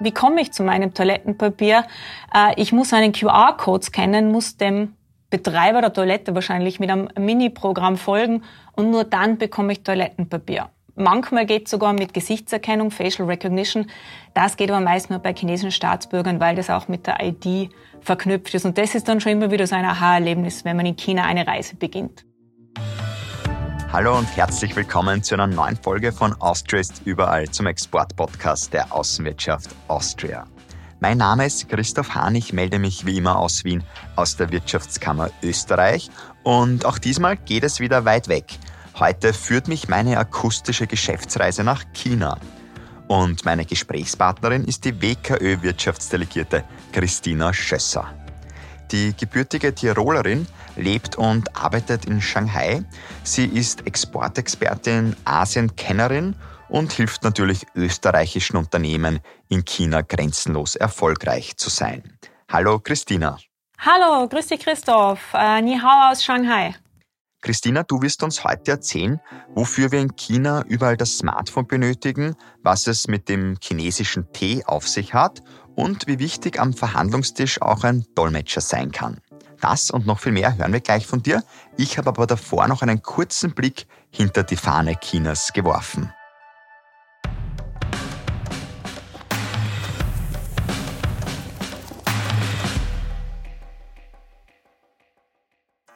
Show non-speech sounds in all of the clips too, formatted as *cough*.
Wie komme ich zu meinem Toilettenpapier? Äh, ich muss einen QR-Code scannen, muss dem Betreiber der Toilette wahrscheinlich mit einem Mini-Programm folgen und nur dann bekomme ich Toilettenpapier. Manchmal geht es sogar mit Gesichtserkennung, Facial Recognition. Das geht aber meist nur bei chinesischen Staatsbürgern, weil das auch mit der ID verknüpft ist. Und das ist dann schon immer wieder so ein Aha-Erlebnis, wenn man in China eine Reise beginnt. Hallo und herzlich willkommen zu einer neuen Folge von Austria ist überall zum Export-Podcast der Außenwirtschaft Austria. Mein Name ist Christoph Hahn, ich melde mich wie immer aus Wien, aus der Wirtschaftskammer Österreich und auch diesmal geht es wieder weit weg. Heute führt mich meine akustische Geschäftsreise nach China. Und meine Gesprächspartnerin ist die WKÖ-Wirtschaftsdelegierte Christina Schösser. Die gebürtige Tirolerin lebt und arbeitet in Shanghai. Sie ist Exportexpertin, Asienkennerin und hilft natürlich österreichischen Unternehmen in China grenzenlos erfolgreich zu sein. Hallo Christina. Hallo, grüß dich Christoph. Äh, Ni hao aus Shanghai. Christina, du wirst uns heute erzählen, wofür wir in China überall das Smartphone benötigen, was es mit dem chinesischen Tee auf sich hat und wie wichtig am Verhandlungstisch auch ein Dolmetscher sein kann. Das und noch viel mehr hören wir gleich von dir. Ich habe aber davor noch einen kurzen Blick hinter die Fahne Chinas geworfen.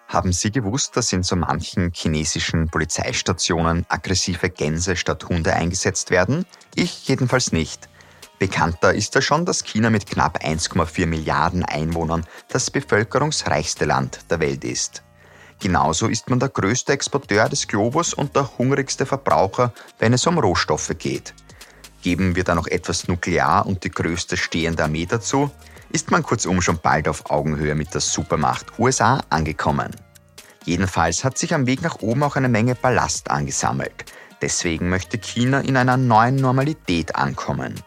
Haben Sie gewusst, dass in so manchen chinesischen Polizeistationen aggressive Gänse statt Hunde eingesetzt werden? Ich jedenfalls nicht. Bekannter ist da schon, dass China mit knapp 1,4 Milliarden Einwohnern das bevölkerungsreichste Land der Welt ist. Genauso ist man der größte Exporteur des Globus und der hungrigste Verbraucher, wenn es um Rohstoffe geht. Geben wir da noch etwas Nuklear und die größte stehende Armee dazu, ist man kurzum schon bald auf Augenhöhe mit der Supermacht USA angekommen. Jedenfalls hat sich am Weg nach oben auch eine Menge Ballast angesammelt. Deswegen möchte China in einer neuen Normalität ankommen.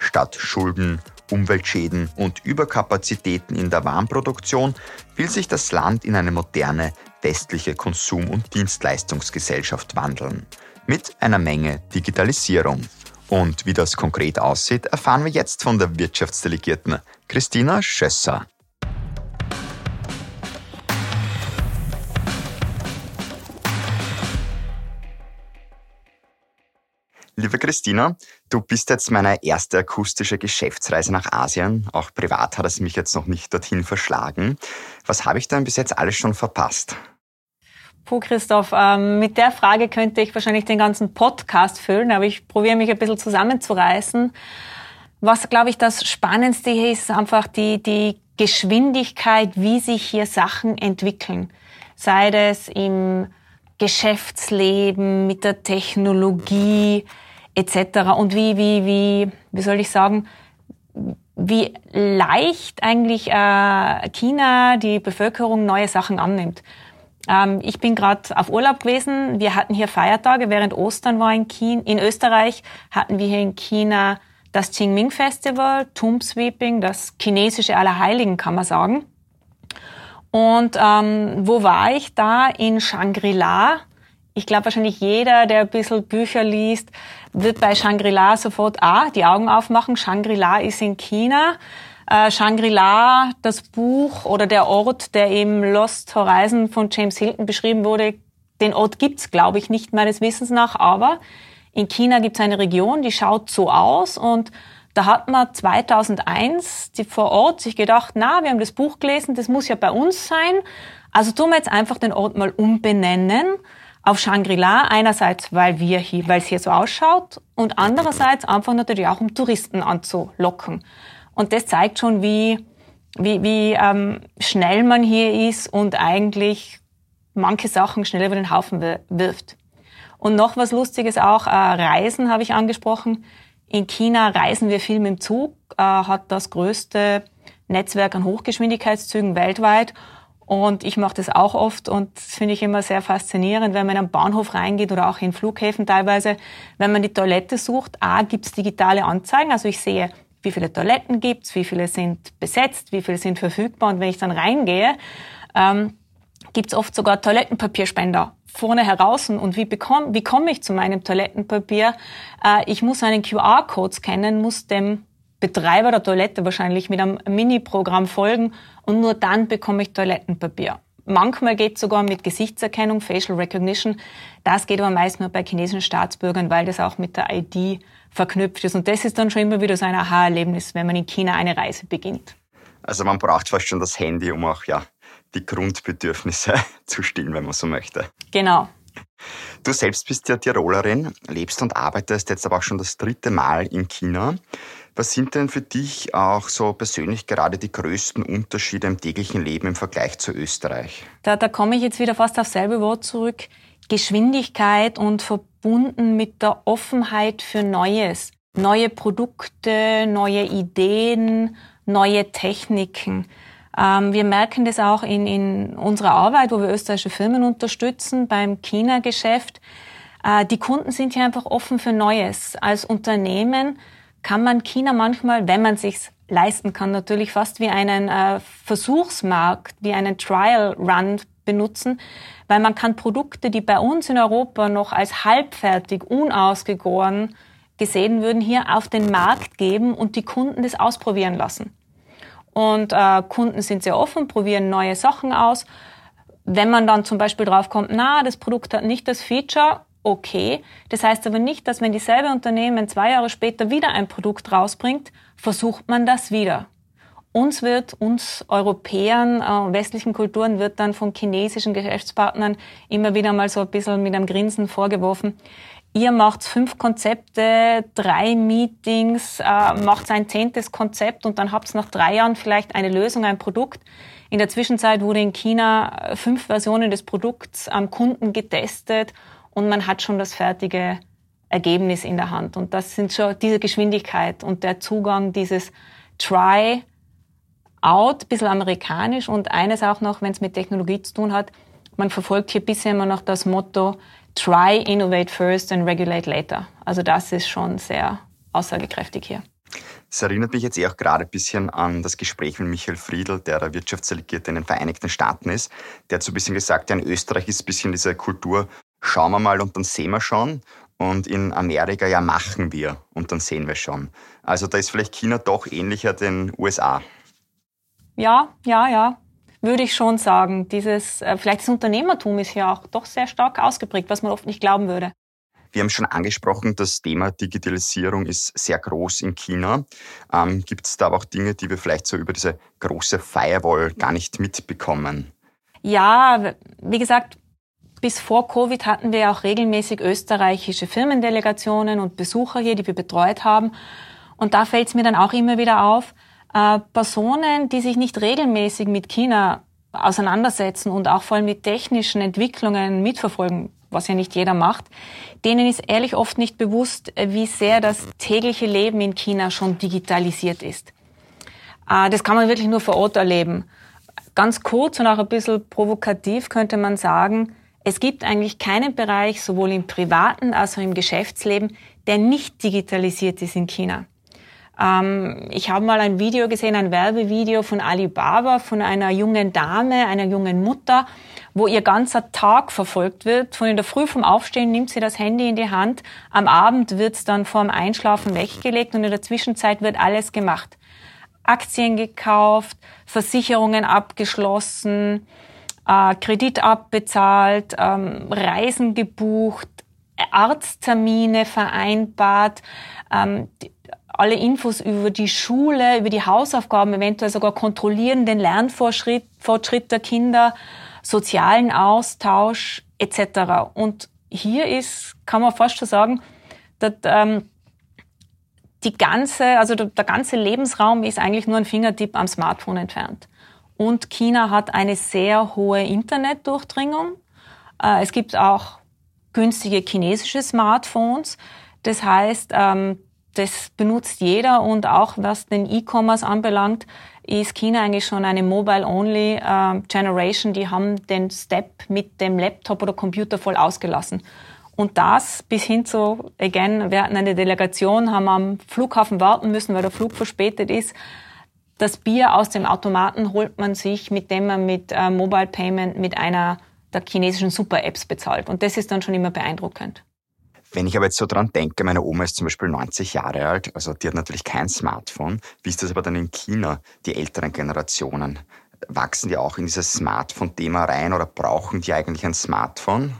Statt Schulden, Umweltschäden und Überkapazitäten in der Warmproduktion will sich das Land in eine moderne westliche Konsum- und Dienstleistungsgesellschaft wandeln. Mit einer Menge Digitalisierung. Und wie das konkret aussieht, erfahren wir jetzt von der Wirtschaftsdelegierten Christina Schösser. Liebe Christina, du bist jetzt meine erste akustische Geschäftsreise nach Asien. Auch privat hat es mich jetzt noch nicht dorthin verschlagen. Was habe ich denn bis jetzt alles schon verpasst? Puh, Christoph, ähm, mit der Frage könnte ich wahrscheinlich den ganzen Podcast füllen, aber ich probiere mich ein bisschen zusammenzureißen. Was, glaube ich, das Spannendste hier ist, einfach die, die Geschwindigkeit, wie sich hier Sachen entwickeln. Sei es im Geschäftsleben, mit der Technologie, etc. Und wie, wie, wie, wie soll ich sagen, wie leicht eigentlich äh, China die Bevölkerung neue Sachen annimmt. Ähm, ich bin gerade auf Urlaub gewesen. Wir hatten hier Feiertage, während Ostern war in China. In Österreich hatten wir hier in China das Qingming Festival, Tomb Sweeping, das chinesische Allerheiligen, kann man sagen. Und ähm, wo war ich da? In Shangri-La ich glaube wahrscheinlich jeder, der ein bisschen Bücher liest, wird bei Shangri-La sofort ah, die Augen aufmachen. Shangri-La ist in China. Äh, Shangri-La, das Buch oder der Ort, der im Lost Horizon von James Hilton beschrieben wurde, den Ort gibt's, glaube ich, nicht meines Wissens nach, aber in China gibt's eine Region, die schaut so aus und da hat man 2001 die vor Ort sich gedacht, na, wir haben das Buch gelesen, das muss ja bei uns sein. Also tun wir jetzt einfach den Ort mal umbenennen auf Shangri-La. Einerseits, weil wir hier, weil es hier so ausschaut und andererseits einfach natürlich auch, um Touristen anzulocken. Und das zeigt schon, wie, wie, wie ähm, schnell man hier ist und eigentlich manche Sachen schnell über den Haufen wirft. Und noch was Lustiges auch, äh, Reisen habe ich angesprochen. In China reisen wir viel mit dem Zug, äh, hat das größte Netzwerk an Hochgeschwindigkeitszügen weltweit und ich mache das auch oft und das finde ich immer sehr faszinierend, wenn man in einen Bahnhof reingeht oder auch in Flughäfen teilweise, wenn man die Toilette sucht, A, gibt es digitale Anzeigen, also ich sehe, wie viele Toiletten gibt's, wie viele sind besetzt, wie viele sind verfügbar. Und wenn ich dann reingehe, ähm, gibt's oft sogar Toilettenpapierspender vorne heraus. Und wie, bekomme, wie komme ich zu meinem Toilettenpapier? Äh, ich muss einen QR-Code scannen, muss dem Betreiber der Toilette wahrscheinlich mit einem Mini-Programm folgen und nur dann bekomme ich Toilettenpapier. Manchmal geht es sogar mit Gesichtserkennung, Facial Recognition. Das geht aber meist nur bei chinesischen Staatsbürgern, weil das auch mit der ID verknüpft ist. Und das ist dann schon immer wieder so ein Aha-Erlebnis, wenn man in China eine Reise beginnt. Also man braucht fast schon das Handy, um auch ja, die Grundbedürfnisse *laughs* zu stillen, wenn man so möchte. Genau. Du selbst bist ja Tirolerin, lebst und arbeitest jetzt aber auch schon das dritte Mal in China. Was sind denn für dich auch so persönlich gerade die größten Unterschiede im täglichen Leben im Vergleich zu Österreich? Da, da komme ich jetzt wieder fast aufs selbe Wort zurück. Geschwindigkeit und verbunden mit der Offenheit für Neues. Neue Produkte, neue Ideen, neue Techniken. Ähm, wir merken das auch in, in unserer Arbeit, wo wir österreichische Firmen unterstützen beim China-Geschäft. Äh, die Kunden sind hier einfach offen für Neues. Als Unternehmen kann man China manchmal, wenn man sich's leisten kann, natürlich fast wie einen äh, Versuchsmarkt, wie einen Trial Run benutzen, weil man kann Produkte, die bei uns in Europa noch als halbfertig, unausgegoren gesehen würden, hier auf den Markt geben und die Kunden das ausprobieren lassen. Und äh, Kunden sind sehr offen, probieren neue Sachen aus. Wenn man dann zum Beispiel draufkommt, na, das Produkt hat nicht das Feature, okay. Das heißt aber nicht, dass wenn dieselbe Unternehmen zwei Jahre später wieder ein Produkt rausbringt, versucht man das wieder. Uns wird, uns Europäern, äh, westlichen Kulturen wird dann von chinesischen Geschäftspartnern immer wieder mal so ein bisschen mit einem Grinsen vorgeworfen, Ihr macht fünf Konzepte, drei Meetings, äh, macht ein zehntes Konzept und dann habt ihr nach drei Jahren vielleicht eine Lösung, ein Produkt. In der Zwischenzeit wurde in China fünf Versionen des Produkts am Kunden getestet und man hat schon das fertige Ergebnis in der Hand. Und das sind schon diese Geschwindigkeit und der Zugang, dieses Try out, bisschen amerikanisch und eines auch noch, wenn es mit Technologie zu tun hat, man verfolgt hier bisher immer noch das Motto, try, innovate first and regulate later. Also das ist schon sehr aussagekräftig hier. Das erinnert mich jetzt eh auch gerade ein bisschen an das Gespräch mit Michael Friedl, der der Wirtschaftsdelegierte in den Vereinigten Staaten ist. Der hat so ein bisschen gesagt, ja, in Österreich ist ein bisschen diese Kultur, schauen wir mal und dann sehen wir schon. Und in Amerika, ja, machen wir und dann sehen wir schon. Also da ist vielleicht China doch ähnlicher den USA. Ja, ja, ja würde ich schon sagen. Dieses, äh, vielleicht das Unternehmertum ist ja auch doch sehr stark ausgeprägt, was man oft nicht glauben würde. Wir haben schon angesprochen, das Thema Digitalisierung ist sehr groß in China. Ähm, Gibt es da aber auch Dinge, die wir vielleicht so über diese große Firewall gar nicht mitbekommen? Ja, wie gesagt, bis vor Covid hatten wir auch regelmäßig österreichische Firmendelegationen und Besucher hier, die wir betreut haben. Und da fällt es mir dann auch immer wieder auf, äh, Personen, die sich nicht regelmäßig mit China auseinandersetzen und auch vor allem mit technischen Entwicklungen mitverfolgen, was ja nicht jeder macht, denen ist ehrlich oft nicht bewusst, wie sehr das tägliche Leben in China schon digitalisiert ist. Äh, das kann man wirklich nur vor Ort erleben. Ganz kurz und auch ein bisschen provokativ könnte man sagen, es gibt eigentlich keinen Bereich, sowohl im privaten als auch im Geschäftsleben, der nicht digitalisiert ist in China. Ähm, ich habe mal ein Video gesehen, ein Werbevideo von Alibaba, von einer jungen Dame, einer jungen Mutter, wo ihr ganzer Tag verfolgt wird. Von in der Früh vom Aufstehen nimmt sie das Handy in die Hand, am Abend wird es dann vorm Einschlafen weggelegt und in der Zwischenzeit wird alles gemacht. Aktien gekauft, Versicherungen abgeschlossen, äh, Kredit abbezahlt, ähm, Reisen gebucht, Arzttermine vereinbart. Ähm, alle Infos über die Schule, über die Hausaufgaben, eventuell sogar kontrollieren, den Lernfortschritt Fortschritt der Kinder, sozialen Austausch etc. Und hier ist, kann man fast schon sagen, dass, ähm, die ganze, also der, der ganze Lebensraum ist eigentlich nur ein Fingertipp am Smartphone entfernt. Und China hat eine sehr hohe Internetdurchdringung. Äh, es gibt auch günstige chinesische Smartphones. Das heißt, ähm, das benutzt jeder und auch was den E-Commerce anbelangt, ist China eigentlich schon eine Mobile-Only äh, Generation. Die haben den Step mit dem Laptop oder Computer voll ausgelassen. Und das bis hin zu, again, wir hatten eine Delegation, haben am Flughafen warten müssen, weil der Flug verspätet ist. Das Bier aus dem Automaten holt man sich, mit dem man mit äh, Mobile Payment mit einer der chinesischen Super-Apps bezahlt. Und das ist dann schon immer beeindruckend. Wenn ich aber jetzt so dran denke, meine Oma ist zum Beispiel 90 Jahre alt, also die hat natürlich kein Smartphone. Wie ist das aber dann in China, die älteren Generationen? Wachsen die auch in dieses Smartphone-Thema rein oder brauchen die eigentlich ein Smartphone?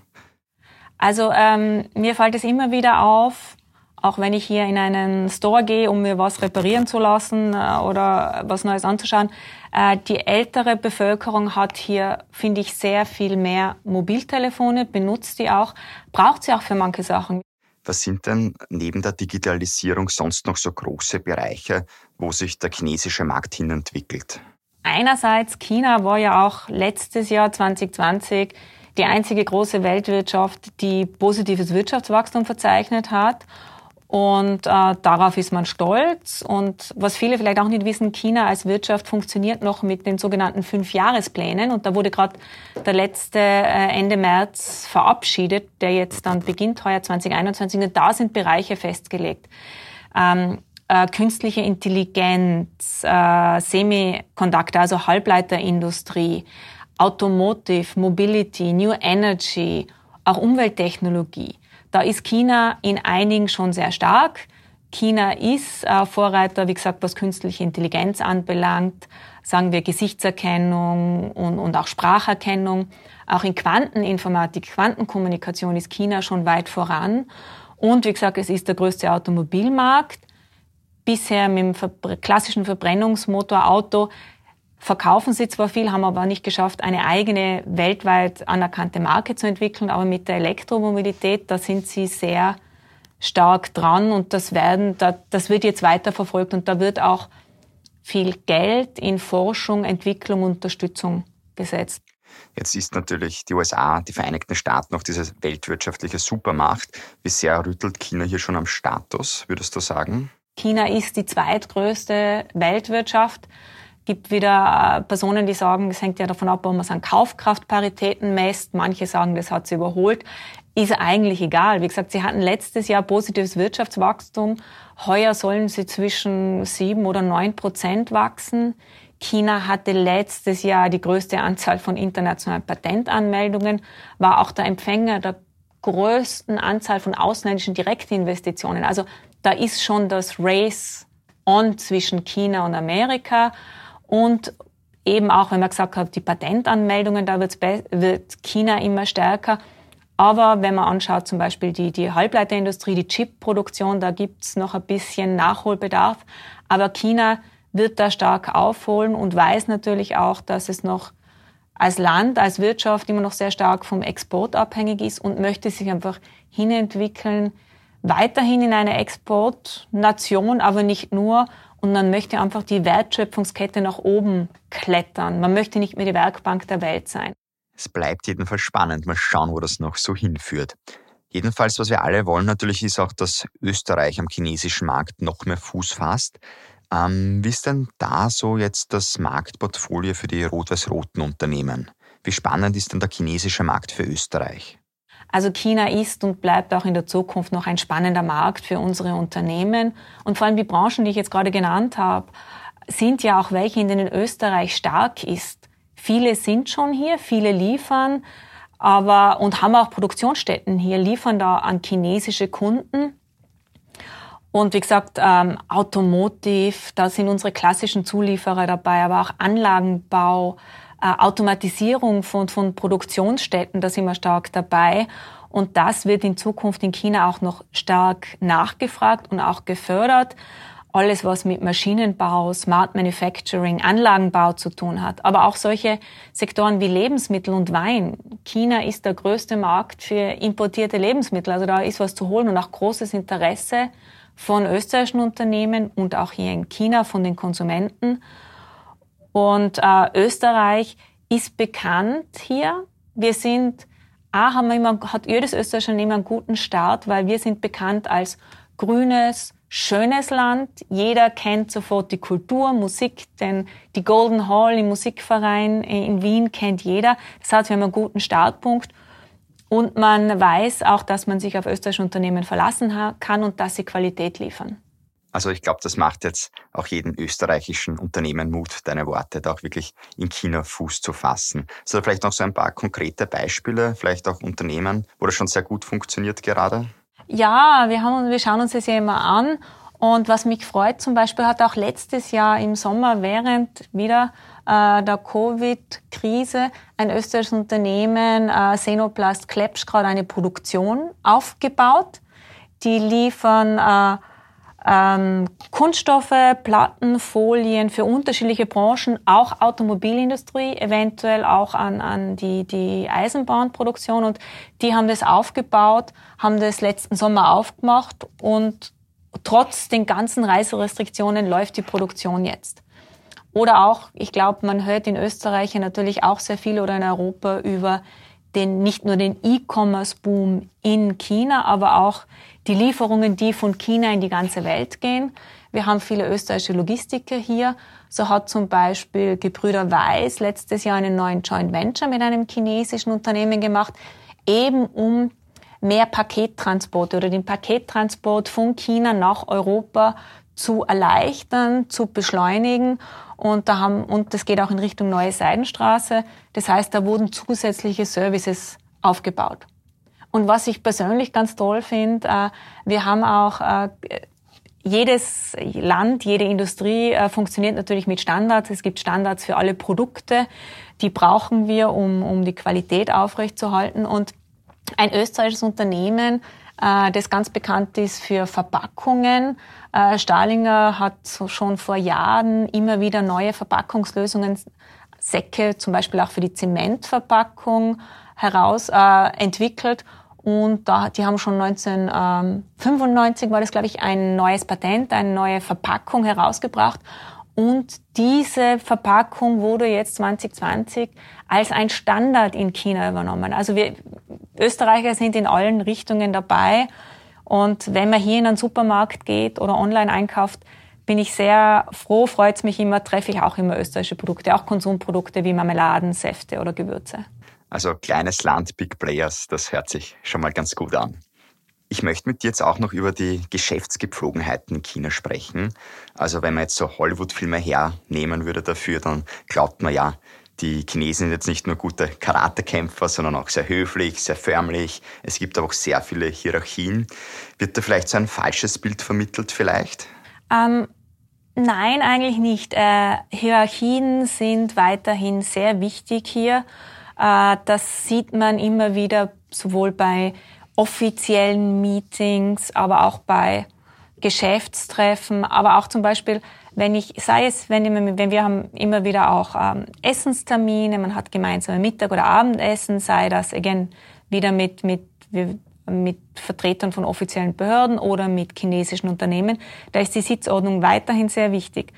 Also ähm, mir fällt es immer wieder auf, auch wenn ich hier in einen Store gehe, um mir was reparieren zu lassen äh, oder was Neues anzuschauen, äh, die ältere Bevölkerung hat hier, finde ich, sehr viel mehr Mobiltelefone, benutzt die auch, braucht sie auch für manche Sachen. Was sind denn neben der Digitalisierung sonst noch so große Bereiche, wo sich der chinesische Markt hin entwickelt? Einerseits, China war ja auch letztes Jahr 2020 die einzige große Weltwirtschaft, die positives Wirtschaftswachstum verzeichnet hat. Und äh, darauf ist man stolz. Und was viele vielleicht auch nicht wissen, China als Wirtschaft funktioniert noch mit den sogenannten Fünfjahresplänen. Und da wurde gerade der letzte äh, Ende März verabschiedet, der jetzt dann beginnt, heuer 2021. Und da sind Bereiche festgelegt. Ähm, äh, künstliche Intelligenz, äh, Semiconductor, also Halbleiterindustrie, Automotive, Mobility, New Energy, auch Umwelttechnologie. Da ist China in einigen schon sehr stark. China ist äh, Vorreiter, wie gesagt, was künstliche Intelligenz anbelangt, sagen wir Gesichtserkennung und, und auch Spracherkennung. Auch in Quanteninformatik, Quantenkommunikation ist China schon weit voran. Und wie gesagt, es ist der größte Automobilmarkt. Bisher mit dem klassischen Verbrennungsmotorauto verkaufen sie zwar viel, haben aber nicht geschafft, eine eigene weltweit anerkannte Marke zu entwickeln, aber mit der Elektromobilität, da sind sie sehr stark dran und das werden, das wird jetzt weiter verfolgt und da wird auch viel Geld in Forschung, Entwicklung, Unterstützung gesetzt. Jetzt ist natürlich die USA, die Vereinigten Staaten noch diese weltwirtschaftliche Supermacht. Wie sehr rüttelt China hier schon am Status, würdest du sagen? China ist die zweitgrößte Weltwirtschaft gibt wieder äh, Personen, die sagen, es hängt ja davon ab, ob man es an Kaufkraftparitäten messt. Manche sagen, das hat sie überholt. Ist eigentlich egal. Wie gesagt, sie hatten letztes Jahr positives Wirtschaftswachstum. Heuer sollen sie zwischen sieben oder neun Prozent wachsen. China hatte letztes Jahr die größte Anzahl von internationalen Patentanmeldungen, war auch der Empfänger der größten Anzahl von ausländischen Direktinvestitionen. Also da ist schon das Race on zwischen China und Amerika. Und eben auch, wenn man gesagt hat, die Patentanmeldungen, da wird China immer stärker. Aber wenn man anschaut, zum Beispiel die, die Halbleiterindustrie, die Chipproduktion, da gibt's noch ein bisschen Nachholbedarf. Aber China wird da stark aufholen und weiß natürlich auch, dass es noch als Land, als Wirtschaft immer noch sehr stark vom Export abhängig ist und möchte sich einfach hinentwickeln, weiterhin in eine Exportnation, aber nicht nur und man möchte einfach die Wertschöpfungskette nach oben klettern. Man möchte nicht mehr die Werkbank der Welt sein. Es bleibt jedenfalls spannend. Mal schauen, wo das noch so hinführt. Jedenfalls, was wir alle wollen natürlich, ist auch, dass Österreich am chinesischen Markt noch mehr Fuß fasst. Ähm, wie ist denn da so jetzt das Marktportfolio für die rot-weiß-roten Unternehmen? Wie spannend ist denn der chinesische Markt für Österreich? Also China ist und bleibt auch in der Zukunft noch ein spannender Markt für unsere Unternehmen. Und vor allem die Branchen, die ich jetzt gerade genannt habe, sind ja auch welche, in denen Österreich stark ist. Viele sind schon hier, viele liefern, aber und haben auch Produktionsstätten hier, liefern da an chinesische Kunden. Und wie gesagt, ähm, Automotive, da sind unsere klassischen Zulieferer dabei, aber auch Anlagenbau, Automatisierung von, von Produktionsstätten, da sind wir stark dabei. Und das wird in Zukunft in China auch noch stark nachgefragt und auch gefördert. Alles, was mit Maschinenbau, Smart Manufacturing, Anlagenbau zu tun hat. Aber auch solche Sektoren wie Lebensmittel und Wein. China ist der größte Markt für importierte Lebensmittel. Also da ist was zu holen und auch großes Interesse von österreichischen Unternehmen und auch hier in China von den Konsumenten. Und äh, Österreich ist bekannt hier. Wir sind, A, haben wir immer, hat jedes österreichische Unternehmen einen guten Start, weil wir sind bekannt als grünes, schönes Land. Jeder kennt sofort die Kultur, Musik, denn die Golden Hall im Musikverein in Wien kennt jeder. Das heißt, wir haben einen guten Startpunkt. Und man weiß auch, dass man sich auf österreichische Unternehmen verlassen kann und dass sie Qualität liefern. Also ich glaube, das macht jetzt auch jeden österreichischen Unternehmen Mut, deine Worte, da auch wirklich in China Fuß zu fassen. Also vielleicht noch so ein paar konkrete Beispiele, vielleicht auch Unternehmen, wo das schon sehr gut funktioniert gerade? Ja, wir, haben, wir schauen uns das ja immer an. Und was mich freut, zum Beispiel hat auch letztes Jahr im Sommer während wieder äh, der Covid-Krise ein österreichisches Unternehmen, äh, Senoplast Klepsch, gerade eine Produktion aufgebaut. Die liefern äh, ähm, Kunststoffe, Platten, Folien für unterschiedliche Branchen, auch Automobilindustrie, eventuell auch an, an die, die Eisenbahnproduktion. Und die haben das aufgebaut, haben das letzten Sommer aufgemacht und trotz den ganzen Reiserestriktionen läuft die Produktion jetzt. Oder auch, ich glaube, man hört in Österreich natürlich auch sehr viel oder in Europa über den, nicht nur den E-Commerce-Boom in China, aber auch die Lieferungen, die von China in die ganze Welt gehen. Wir haben viele österreichische Logistiker hier. So hat zum Beispiel Gebrüder Weiß letztes Jahr einen neuen Joint Venture mit einem chinesischen Unternehmen gemacht, eben um mehr Pakettransporte oder den Pakettransport von China nach Europa zu erleichtern, zu beschleunigen. Und da haben, und das geht auch in Richtung Neue Seidenstraße. Das heißt, da wurden zusätzliche Services aufgebaut. Und was ich persönlich ganz toll finde, äh, wir haben auch äh, jedes Land, jede Industrie äh, funktioniert natürlich mit Standards. Es gibt Standards für alle Produkte. Die brauchen wir, um, um die Qualität aufrechtzuerhalten. Und ein österreichisches Unternehmen, äh, das ganz bekannt ist für Verpackungen. Äh, Stahlinger hat schon vor Jahren immer wieder neue Verpackungslösungen, Säcke zum Beispiel auch für die Zementverpackung heraus äh, entwickelt. Und da, die haben schon 1995 war das, glaube ich, ein neues Patent, eine neue Verpackung herausgebracht. Und diese Verpackung wurde jetzt 2020 als ein Standard in China übernommen. Also wir Österreicher sind in allen Richtungen dabei. Und wenn man hier in einen Supermarkt geht oder online einkauft, bin ich sehr froh, freut es mich immer, treffe ich auch immer österreichische Produkte, auch Konsumprodukte wie Marmeladen, Säfte oder Gewürze. Also kleines Land, Big Players, das hört sich schon mal ganz gut an. Ich möchte mit dir jetzt auch noch über die Geschäftsgepflogenheiten in China sprechen. Also wenn man jetzt so Hollywood-Filme hernehmen würde dafür, dann glaubt man ja, die Chinesen sind jetzt nicht nur gute Karatekämpfer, sondern auch sehr höflich, sehr förmlich. Es gibt aber auch sehr viele Hierarchien. Wird da vielleicht so ein falsches Bild vermittelt vielleicht? Ähm, nein, eigentlich nicht. Äh, Hierarchien sind weiterhin sehr wichtig hier. Äh, das sieht man immer wieder sowohl bei offiziellen Meetings, aber auch bei Geschäftstreffen, aber auch zum Beispiel, wenn ich, sei es, wenn, wenn wir haben immer wieder auch ähm, Essenstermine, man hat gemeinsame Mittag- oder Abendessen, sei das again wieder mit, mit, mit Vertretern von offiziellen Behörden oder mit chinesischen Unternehmen, da ist die Sitzordnung weiterhin sehr wichtig.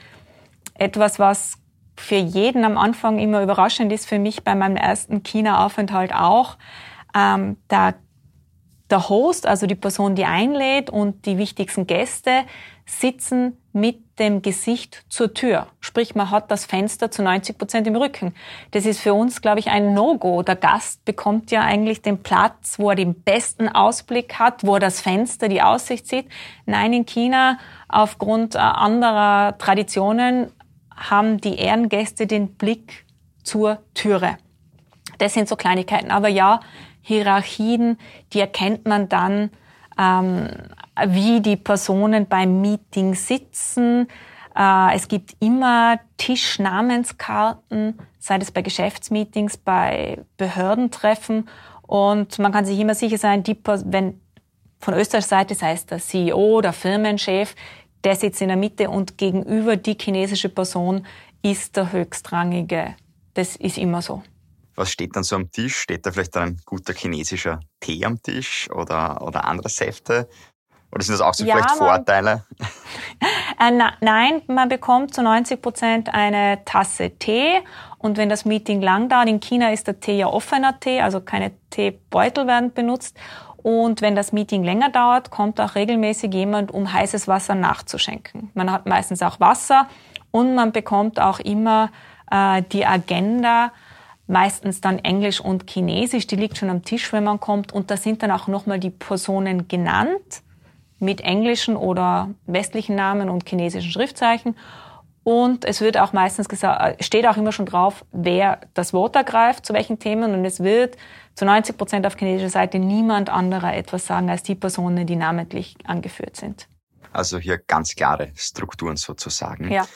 Etwas, was für jeden am Anfang immer überraschend ist, für mich bei meinem ersten China-Aufenthalt auch, ähm, da der Host, also die Person, die einlädt und die wichtigsten Gäste sitzen mit dem Gesicht zur Tür. Sprich, man hat das Fenster zu 90 Prozent im Rücken. Das ist für uns, glaube ich, ein No-Go. Der Gast bekommt ja eigentlich den Platz, wo er den besten Ausblick hat, wo er das Fenster, die Aussicht sieht. Nein, in China, aufgrund äh, anderer Traditionen, haben die Ehrengäste den Blick zur Türe. Das sind so Kleinigkeiten. Aber ja, Hierarchien, die erkennt man dann, ähm, wie die Personen beim Meeting sitzen. Äh, es gibt immer Tischnamenskarten, sei es bei Geschäftsmeetings, bei Behördentreffen. Und man kann sich immer sicher sein, die, wenn von Österreichs Seite, sei es der CEO, der Firmenchef, der sitzt in der Mitte und gegenüber die chinesische Person ist der höchstrangige. Das ist immer so. Was steht dann so am Tisch? Steht da vielleicht ein guter chinesischer Tee am Tisch oder, oder andere Säfte? Oder sind das auch so ja, vielleicht Vorteile? äh, na, nein, man bekommt zu 90 Prozent eine Tasse Tee. Und wenn das Meeting lang dauert, in China ist der Tee ja offener Tee, also keine Teebeutel werden benutzt. Und wenn das Meeting länger dauert, kommt auch regelmäßig jemand, um heißes Wasser nachzuschenken. Man hat meistens auch Wasser und man bekommt auch immer äh, die Agenda meistens dann Englisch und Chinesisch, die liegt schon am Tisch, wenn man kommt. Und da sind dann auch nochmal die Personen genannt mit englischen oder westlichen Namen und chinesischen Schriftzeichen. Und es wird auch meistens gesagt, äh, steht auch immer schon drauf, wer das Wort ergreift, zu welchen Themen. Und es wird zu 90 Prozent auf chinesischer Seite niemand anderer etwas sagen als die Personen, die namentlich angeführt sind. Also hier ganz klare Strukturen sozusagen. Ja.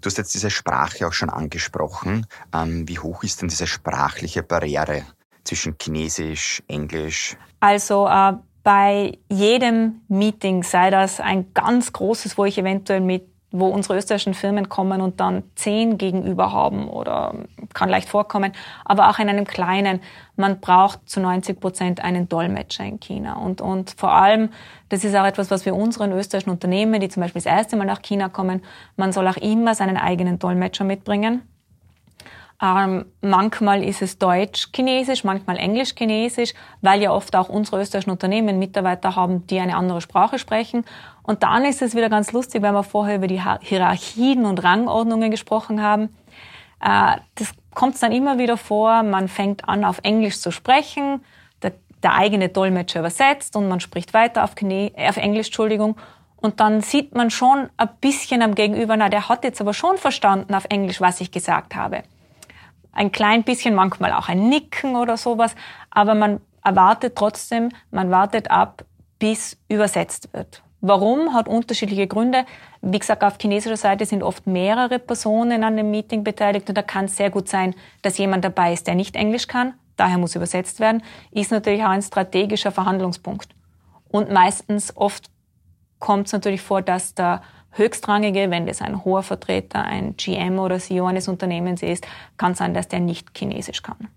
Du hast jetzt diese Sprache auch schon angesprochen. Ähm, wie hoch ist denn diese sprachliche Barriere zwischen Chinesisch, Englisch? Also äh, bei jedem Meeting, sei das ein ganz großes, wo ich eventuell mit wo unsere österreichischen Firmen kommen und dann zehn gegenüber haben oder kann leicht vorkommen, aber auch in einem kleinen. Man braucht zu 90 Prozent einen Dolmetscher in China. Und, und vor allem, das ist auch etwas, was wir unseren österreichischen Unternehmen, die zum Beispiel das erste Mal nach China kommen, man soll auch immer seinen eigenen Dolmetscher mitbringen. Ähm, manchmal ist es Deutsch-Chinesisch, manchmal Englisch-Chinesisch, weil ja oft auch unsere österreichischen Unternehmen Mitarbeiter haben, die eine andere Sprache sprechen. Und dann ist es wieder ganz lustig, weil wir vorher über die Hierarchien und Rangordnungen gesprochen haben. Äh, das kommt dann immer wieder vor, man fängt an, auf Englisch zu sprechen, der, der eigene Dolmetscher übersetzt und man spricht weiter auf, Chine auf Englisch, Entschuldigung. Und dann sieht man schon ein bisschen am Gegenüber, na, der hat jetzt aber schon verstanden auf Englisch, was ich gesagt habe ein klein bisschen, manchmal auch ein Nicken oder sowas, aber man erwartet trotzdem, man wartet ab, bis übersetzt wird. Warum? Hat unterschiedliche Gründe. Wie gesagt, auf chinesischer Seite sind oft mehrere Personen an dem Meeting beteiligt und da kann es sehr gut sein, dass jemand dabei ist, der nicht Englisch kann. Daher muss übersetzt werden. Ist natürlich auch ein strategischer Verhandlungspunkt. Und meistens, oft kommt es natürlich vor, dass der Höchstrangige, wenn das ein hoher Vertreter, ein GM oder CEO eines Unternehmens ist, kann sein, dass der nicht Chinesisch kann.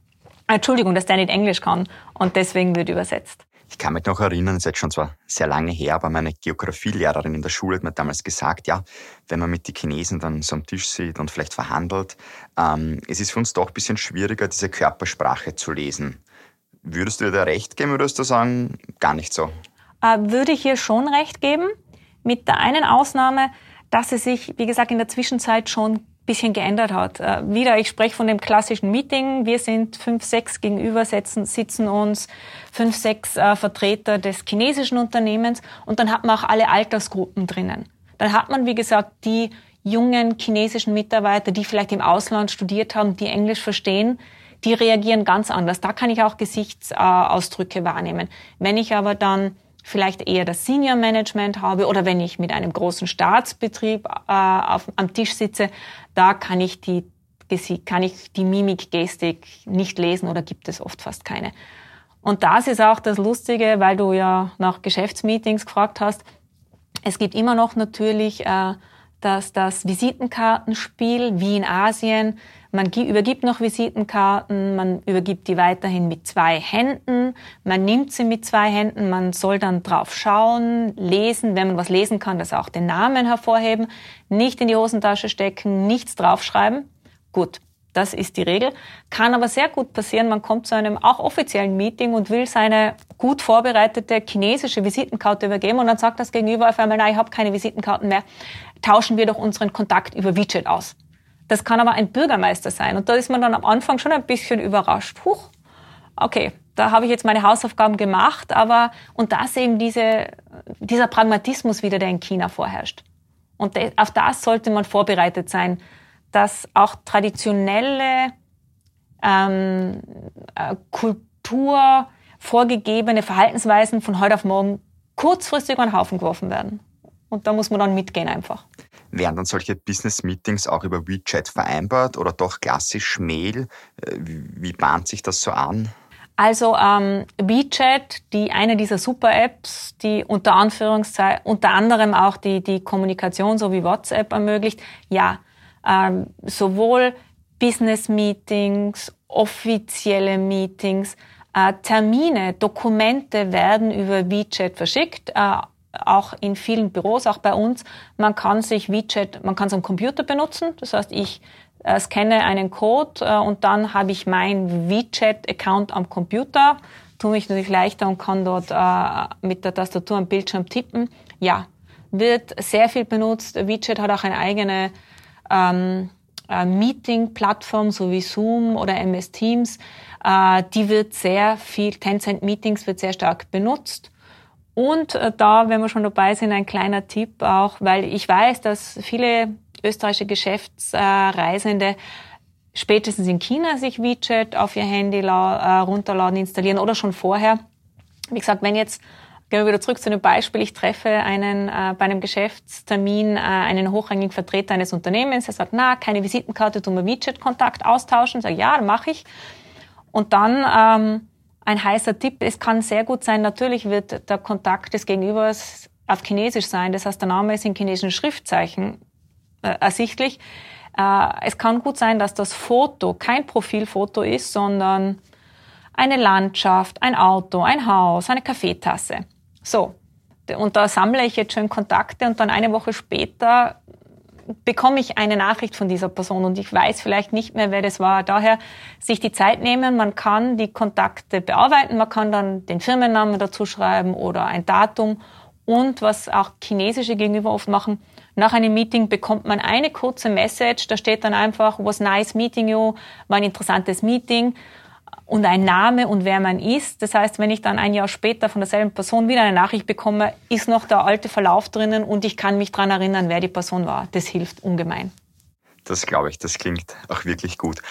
Entschuldigung, dass der nicht Englisch kann und deswegen wird übersetzt. Ich kann mich noch erinnern, es ist jetzt schon zwar sehr lange her, aber meine Geografielehrerin in der Schule hat mir damals gesagt, ja, wenn man mit den Chinesen dann so am Tisch sitzt und vielleicht verhandelt, ähm, es ist für uns doch ein bisschen schwieriger, diese Körpersprache zu lesen. Würdest du dir da recht geben, würdest du sagen, gar nicht so? Äh, würde ich hier schon recht geben. Mit der einen Ausnahme, dass es sich, wie gesagt, in der Zwischenzeit schon ein bisschen geändert hat. Äh, wieder, ich spreche von dem klassischen Meeting. Wir sind fünf, sechs gegenüber, sitzen, sitzen uns fünf, sechs äh, Vertreter des chinesischen Unternehmens und dann hat man auch alle Altersgruppen drinnen. Dann hat man, wie gesagt, die jungen chinesischen Mitarbeiter, die vielleicht im Ausland studiert haben, die Englisch verstehen, die reagieren ganz anders. Da kann ich auch Gesichtsausdrücke wahrnehmen. Wenn ich aber dann vielleicht eher das Senior Management habe oder wenn ich mit einem großen Staatsbetrieb äh, auf, am Tisch sitze, da kann ich die kann ich die Mimik, Gestik nicht lesen oder gibt es oft fast keine. Und das ist auch das Lustige, weil du ja nach Geschäftsmeetings gefragt hast. Es gibt immer noch natürlich äh, das, das Visitenkartenspiel wie in Asien. Man übergibt noch Visitenkarten, man übergibt die weiterhin mit zwei Händen, man nimmt sie mit zwei Händen, man soll dann drauf schauen, lesen, wenn man was lesen kann, das auch den Namen hervorheben, nicht in die Hosentasche stecken, nichts draufschreiben. Gut, das ist die Regel. Kann aber sehr gut passieren, man kommt zu einem auch offiziellen Meeting und will seine gut vorbereitete chinesische Visitenkarte übergeben und dann sagt das Gegenüber auf einmal, nein, ich habe keine Visitenkarten mehr, tauschen wir doch unseren Kontakt über WeChat aus. Das kann aber ein Bürgermeister sein. Und da ist man dann am Anfang schon ein bisschen überrascht. Huch, okay, da habe ich jetzt meine Hausaufgaben gemacht, aber und das eben diese, dieser Pragmatismus wieder, der in China vorherrscht. Und auf das sollte man vorbereitet sein, dass auch traditionelle ähm, äh, Kultur vorgegebene Verhaltensweisen von heute auf morgen kurzfristig über den Haufen geworfen werden. Und da muss man dann mitgehen einfach. Werden dann solche Business-Meetings auch über WeChat vereinbart oder doch klassisch Mail? Äh, wie bahnt sich das so an? Also ähm, WeChat, die eine dieser Super-Apps, die unter Anführungszeichen unter anderem auch die die Kommunikation so wie WhatsApp ermöglicht, ja, ähm, sowohl Business-Meetings, offizielle Meetings, äh, Termine, Dokumente werden über WeChat verschickt. Äh, auch in vielen Büros, auch bei uns. Man kann sich WeChat, man kann es am Computer benutzen. Das heißt, ich äh, scanne einen Code äh, und dann habe ich mein WeChat-Account am Computer, tue mich natürlich leichter und kann dort äh, mit der Tastatur am Bildschirm tippen. Ja, wird sehr viel benutzt. WeChat hat auch eine eigene ähm, äh, Meeting-Plattform, so wie Zoom oder MS Teams. Äh, die wird sehr viel, Tencent Meetings wird sehr stark benutzt. Und äh, da, wenn wir schon dabei sind, ein kleiner Tipp auch, weil ich weiß, dass viele österreichische Geschäftsreisende spätestens in China sich WeChat auf ihr Handy äh, runterladen, installieren oder schon vorher. Wie gesagt, wenn jetzt Gehen wir wieder zurück zu dem Beispiel. Ich treffe einen äh, bei einem Geschäftstermin äh, einen hochrangigen Vertreter eines Unternehmens. Er sagt, na, keine Visitenkarte, tun wir WeChat-Kontakt austauschen. Sage, ja, mache ich. Und dann ähm, ein heißer Tipp, es kann sehr gut sein, natürlich wird der Kontakt des Gegenübers auf Chinesisch sein. Das heißt, der Name ist in chinesischen Schriftzeichen äh, ersichtlich. Äh, es kann gut sein, dass das Foto kein Profilfoto ist, sondern eine Landschaft, ein Auto, ein Haus, eine Kaffeetasse. So. Und da sammle ich jetzt schon Kontakte und dann eine Woche später bekomme ich eine Nachricht von dieser Person und ich weiß vielleicht nicht mehr, wer das war. Daher sich die Zeit nehmen, man kann die Kontakte bearbeiten, man kann dann den Firmennamen dazu schreiben oder ein Datum. Und was auch chinesische Gegenüber oft machen, nach einem Meeting bekommt man eine kurze Message, da steht dann einfach, was nice meeting you, war ein interessantes Meeting und ein Name und wer man ist. Das heißt, wenn ich dann ein Jahr später von derselben Person wieder eine Nachricht bekomme, ist noch der alte Verlauf drinnen und ich kann mich daran erinnern, wer die Person war. Das hilft ungemein. Das glaube ich, das klingt auch wirklich gut.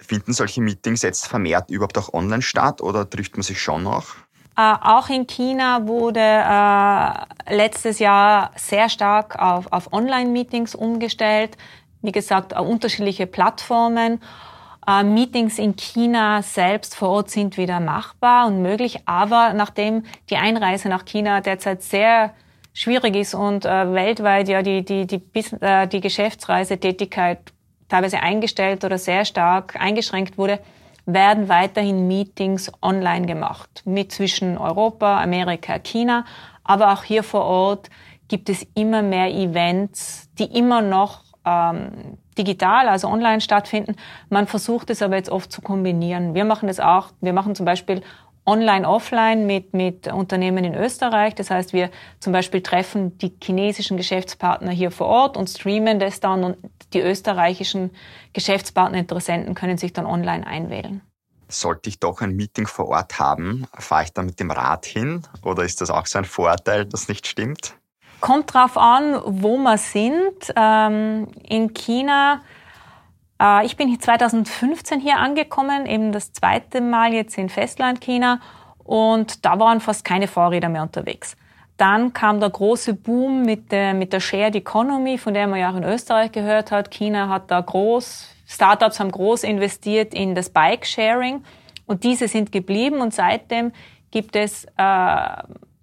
Finden solche Meetings jetzt vermehrt überhaupt auch online statt oder trifft man sich schon noch? Äh, auch in China wurde äh, letztes Jahr sehr stark auf, auf Online-Meetings umgestellt. Wie gesagt, unterschiedliche Plattformen. Äh, Meetings in China selbst vor Ort sind wieder machbar und möglich, aber nachdem die Einreise nach China derzeit sehr schwierig ist und äh, weltweit ja die, die, die, äh, die Geschäftsreisetätigkeit teilweise eingestellt oder sehr stark eingeschränkt wurde, werden weiterhin Meetings online gemacht mit zwischen Europa, Amerika, China. Aber auch hier vor Ort gibt es immer mehr Events, die immer noch ähm, digital, also online stattfinden. Man versucht es aber jetzt oft zu kombinieren. Wir machen das auch. Wir machen zum Beispiel online, offline mit, mit Unternehmen in Österreich. Das heißt, wir zum Beispiel treffen die chinesischen Geschäftspartner hier vor Ort und streamen das dann und die österreichischen Geschäftspartner, Interessenten können sich dann online einwählen. Sollte ich doch ein Meeting vor Ort haben, fahre ich dann mit dem Rad hin oder ist das auch so ein Vorteil, das nicht stimmt? Kommt drauf an, wo wir sind. Ähm, in China, äh, ich bin 2015 hier angekommen, eben das zweite Mal jetzt in Festlandchina und da waren fast keine Fahrräder mehr unterwegs. Dann kam der große Boom mit der, mit der Shared Economy, von der man ja auch in Österreich gehört hat. China hat da groß, Startups haben groß investiert in das Bike-Sharing und diese sind geblieben und seitdem gibt es äh,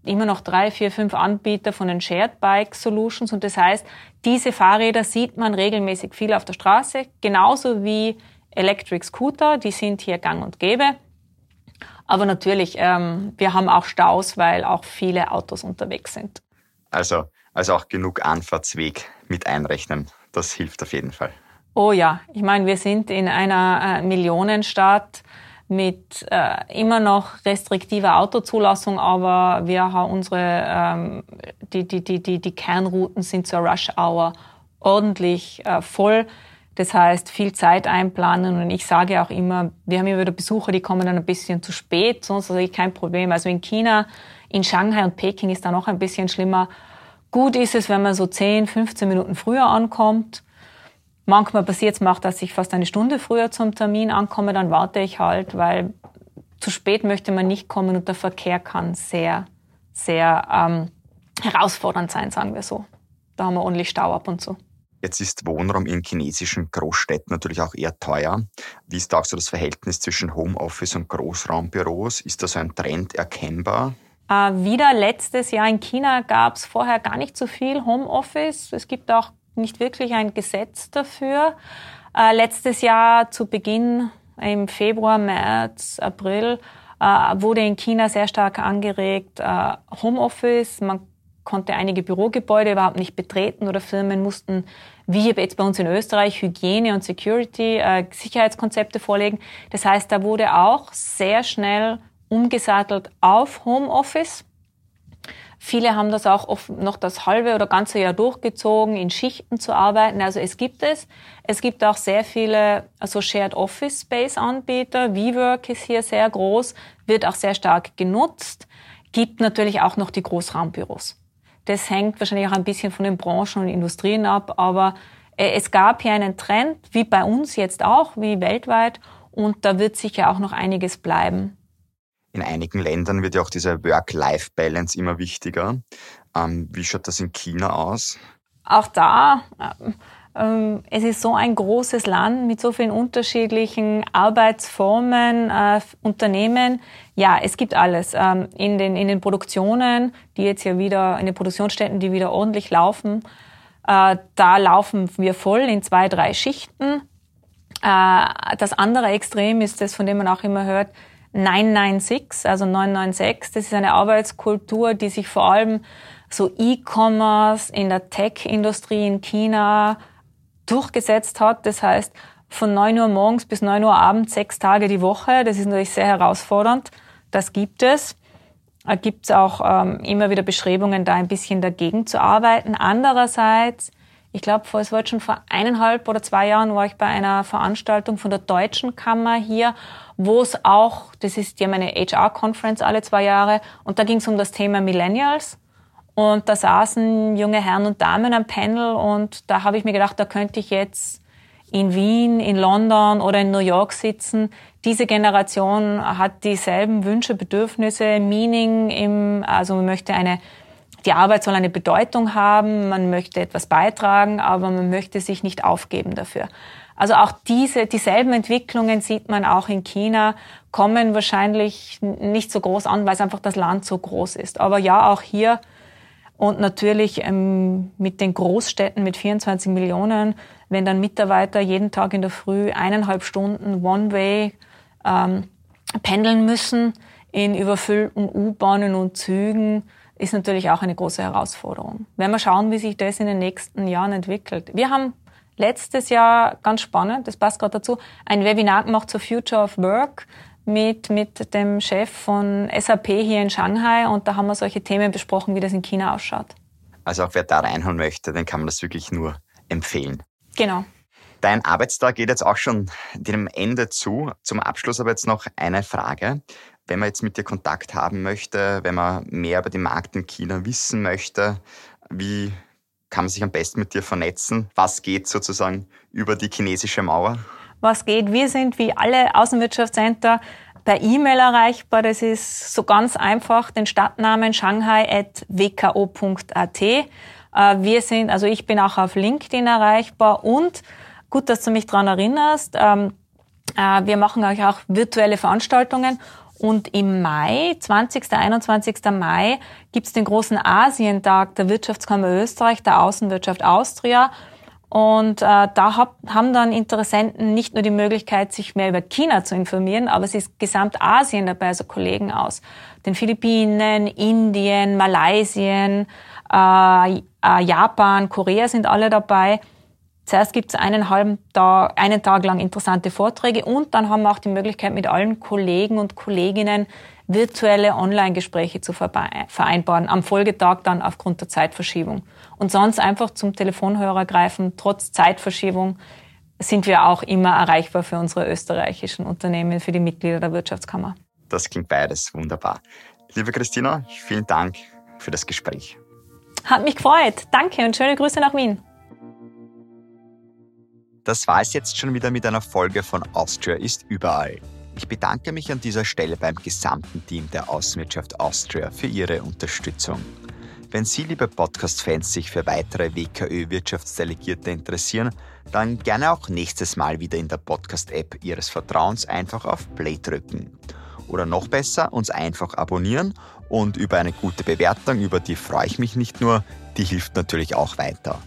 immer noch drei, vier, fünf Anbieter von den Shared Bike Solutions und das heißt, diese Fahrräder sieht man regelmäßig viel auf der Straße, genauso wie Electric Scooter, die sind hier gang und gäbe. Aber natürlich, ähm, wir haben auch Staus, weil auch viele Autos unterwegs sind. Also, also auch genug Anfahrtsweg mit einrechnen. Das hilft auf jeden Fall. Oh ja, ich meine, wir sind in einer äh, Millionenstadt mit äh, immer noch restriktiver Autozulassung, aber wir haben unsere, ähm, die, die, die, die, die Kernrouten sind zur Rush Hour ordentlich äh, voll. Das heißt, viel Zeit einplanen und ich sage auch immer, wir haben immer wieder Besucher, die kommen dann ein bisschen zu spät, sonst sage ich kein Problem. Also in China, in Shanghai und Peking ist da noch ein bisschen schlimmer. Gut ist es, wenn man so 10, 15 Minuten früher ankommt Manchmal passiert es mir auch, dass ich fast eine Stunde früher zum Termin ankomme, dann warte ich halt, weil zu spät möchte man nicht kommen und der Verkehr kann sehr, sehr ähm, herausfordernd sein, sagen wir so. Da haben wir ordentlich Stau ab und zu. Jetzt ist Wohnraum in chinesischen Großstädten natürlich auch eher teuer. Wie ist da auch so das Verhältnis zwischen Homeoffice und Großraumbüros? Ist da so ein Trend erkennbar? Äh, wieder letztes Jahr in China gab es vorher gar nicht so viel Homeoffice. Es gibt auch nicht wirklich ein Gesetz dafür. Äh, letztes Jahr zu Beginn im Februar, März, April äh, wurde in China sehr stark angeregt äh, Homeoffice. Man konnte einige Bürogebäude überhaupt nicht betreten oder Firmen mussten, wie jetzt bei uns in Österreich, Hygiene- und Security, äh, Sicherheitskonzepte vorlegen. Das heißt, da wurde auch sehr schnell umgesattelt auf Homeoffice. Viele haben das auch oft noch das halbe oder ganze Jahr durchgezogen, in Schichten zu arbeiten. Also es gibt es. Es gibt auch sehr viele also Shared Office Space Anbieter. WeWork ist hier sehr groß, wird auch sehr stark genutzt. Gibt natürlich auch noch die Großraumbüros. Das hängt wahrscheinlich auch ein bisschen von den Branchen und Industrien ab, aber äh, es gab hier einen Trend, wie bei uns jetzt auch, wie weltweit, und da wird sicher auch noch einiges bleiben. In einigen Ländern wird ja auch diese Work-Life-Balance immer wichtiger. Ähm, wie schaut das in China aus? Auch da, äh, es ist so ein großes Land mit so vielen unterschiedlichen Arbeitsformen, äh, Unternehmen. Ja, es gibt alles. Ähm, in, den, in den Produktionen, die jetzt ja wieder, in den Produktionsstätten, die wieder ordentlich laufen, äh, da laufen wir voll in zwei, drei Schichten. Äh, das andere Extrem ist das, von dem man auch immer hört, 996, also 996. Das ist eine Arbeitskultur, die sich vor allem so E-Commerce in der Tech-Industrie in China durchgesetzt hat. Das heißt, von 9 Uhr morgens bis 9 Uhr abends, sechs Tage die Woche. Das ist natürlich sehr herausfordernd. Das gibt es. Da gibt es auch ähm, immer wieder Bestrebungen, da ein bisschen dagegen zu arbeiten. Andererseits, ich glaube, es war jetzt schon vor eineinhalb oder zwei Jahren, war ich bei einer Veranstaltung von der Deutschen Kammer hier, wo es auch, das ist ja meine HR-Conference alle zwei Jahre, und da ging es um das Thema Millennials. Und da saßen junge Herren und Damen am Panel und da habe ich mir gedacht, da könnte ich jetzt in Wien, in London oder in New York sitzen. Diese Generation hat dieselben Wünsche, Bedürfnisse, Meaning im, also man möchte eine, die Arbeit soll eine Bedeutung haben, man möchte etwas beitragen, aber man möchte sich nicht aufgeben dafür. Also auch diese, dieselben Entwicklungen sieht man auch in China, kommen wahrscheinlich nicht so groß an, weil es einfach das Land so groß ist. Aber ja, auch hier und natürlich ähm, mit den Großstädten mit 24 Millionen, wenn dann Mitarbeiter jeden Tag in der Früh eineinhalb Stunden One-Way ähm, pendeln müssen in überfüllten U-Bahnen und Zügen, ist natürlich auch eine große Herausforderung. Werden wir schauen, wie sich das in den nächsten Jahren entwickelt. Wir haben letztes Jahr, ganz spannend, das passt gerade dazu, ein Webinar gemacht zur Future of Work mit, mit dem Chef von SAP hier in Shanghai und da haben wir solche Themen besprochen, wie das in China ausschaut. Also auch wer da reinhauen möchte, den kann man das wirklich nur empfehlen. Genau. Dein Arbeitstag geht jetzt auch schon dem Ende zu. Zum Abschluss aber jetzt noch eine Frage. Wenn man jetzt mit dir Kontakt haben möchte, wenn man mehr über den Markt in China wissen möchte, wie kann man sich am besten mit dir vernetzen? Was geht sozusagen über die chinesische Mauer? was geht. Wir sind wie alle Außenwirtschaftscenter per E-Mail erreichbar. Das ist so ganz einfach den Stadtnamen shanghai.wko.at. Äh, wir sind, also ich bin auch auf LinkedIn erreichbar und gut, dass du mich daran erinnerst. Ähm, äh, wir machen euch auch virtuelle Veranstaltungen und im Mai, 20. 21. Mai, gibt's den großen Asientag der Wirtschaftskammer Österreich, der Außenwirtschaft Austria. Und äh, da hab, haben dann Interessenten nicht nur die Möglichkeit, sich mehr über China zu informieren, aber es ist Gesamtasien dabei, also Kollegen aus den Philippinen, Indien, Malaysien, äh, äh, Japan, Korea sind alle dabei. Zuerst gibt es einen halben Tag, einen Tag lang interessante Vorträge und dann haben wir auch die Möglichkeit, mit allen Kollegen und Kolleginnen virtuelle Online-Gespräche zu vereinbaren, am Folgetag dann aufgrund der Zeitverschiebung. Und sonst einfach zum Telefonhörer greifen, trotz Zeitverschiebung sind wir auch immer erreichbar für unsere österreichischen Unternehmen, für die Mitglieder der Wirtschaftskammer. Das klingt beides wunderbar. Liebe Christina, vielen Dank für das Gespräch. Hat mich gefreut. Danke und schöne Grüße nach Wien. Das war es jetzt schon wieder mit einer Folge von Austria ist überall. Ich bedanke mich an dieser Stelle beim gesamten Team der Außenwirtschaft Austria für Ihre Unterstützung. Wenn Sie, liebe Podcast-Fans, sich für weitere WKÖ-Wirtschaftsdelegierte interessieren, dann gerne auch nächstes Mal wieder in der Podcast-App Ihres Vertrauens einfach auf Play drücken. Oder noch besser, uns einfach abonnieren und über eine gute Bewertung, über die freue ich mich nicht nur, die hilft natürlich auch weiter.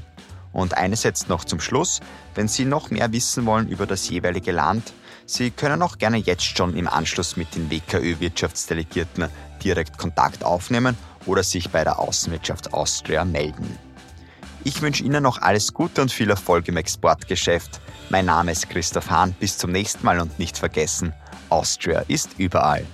Und eines jetzt noch zum Schluss, wenn Sie noch mehr wissen wollen über das jeweilige Land, Sie können auch gerne jetzt schon im Anschluss mit den WKÖ-Wirtschaftsdelegierten direkt Kontakt aufnehmen oder sich bei der Außenwirtschaft Austria melden. Ich wünsche Ihnen noch alles Gute und viel Erfolg im Exportgeschäft. Mein Name ist Christoph Hahn. Bis zum nächsten Mal und nicht vergessen, Austria ist überall.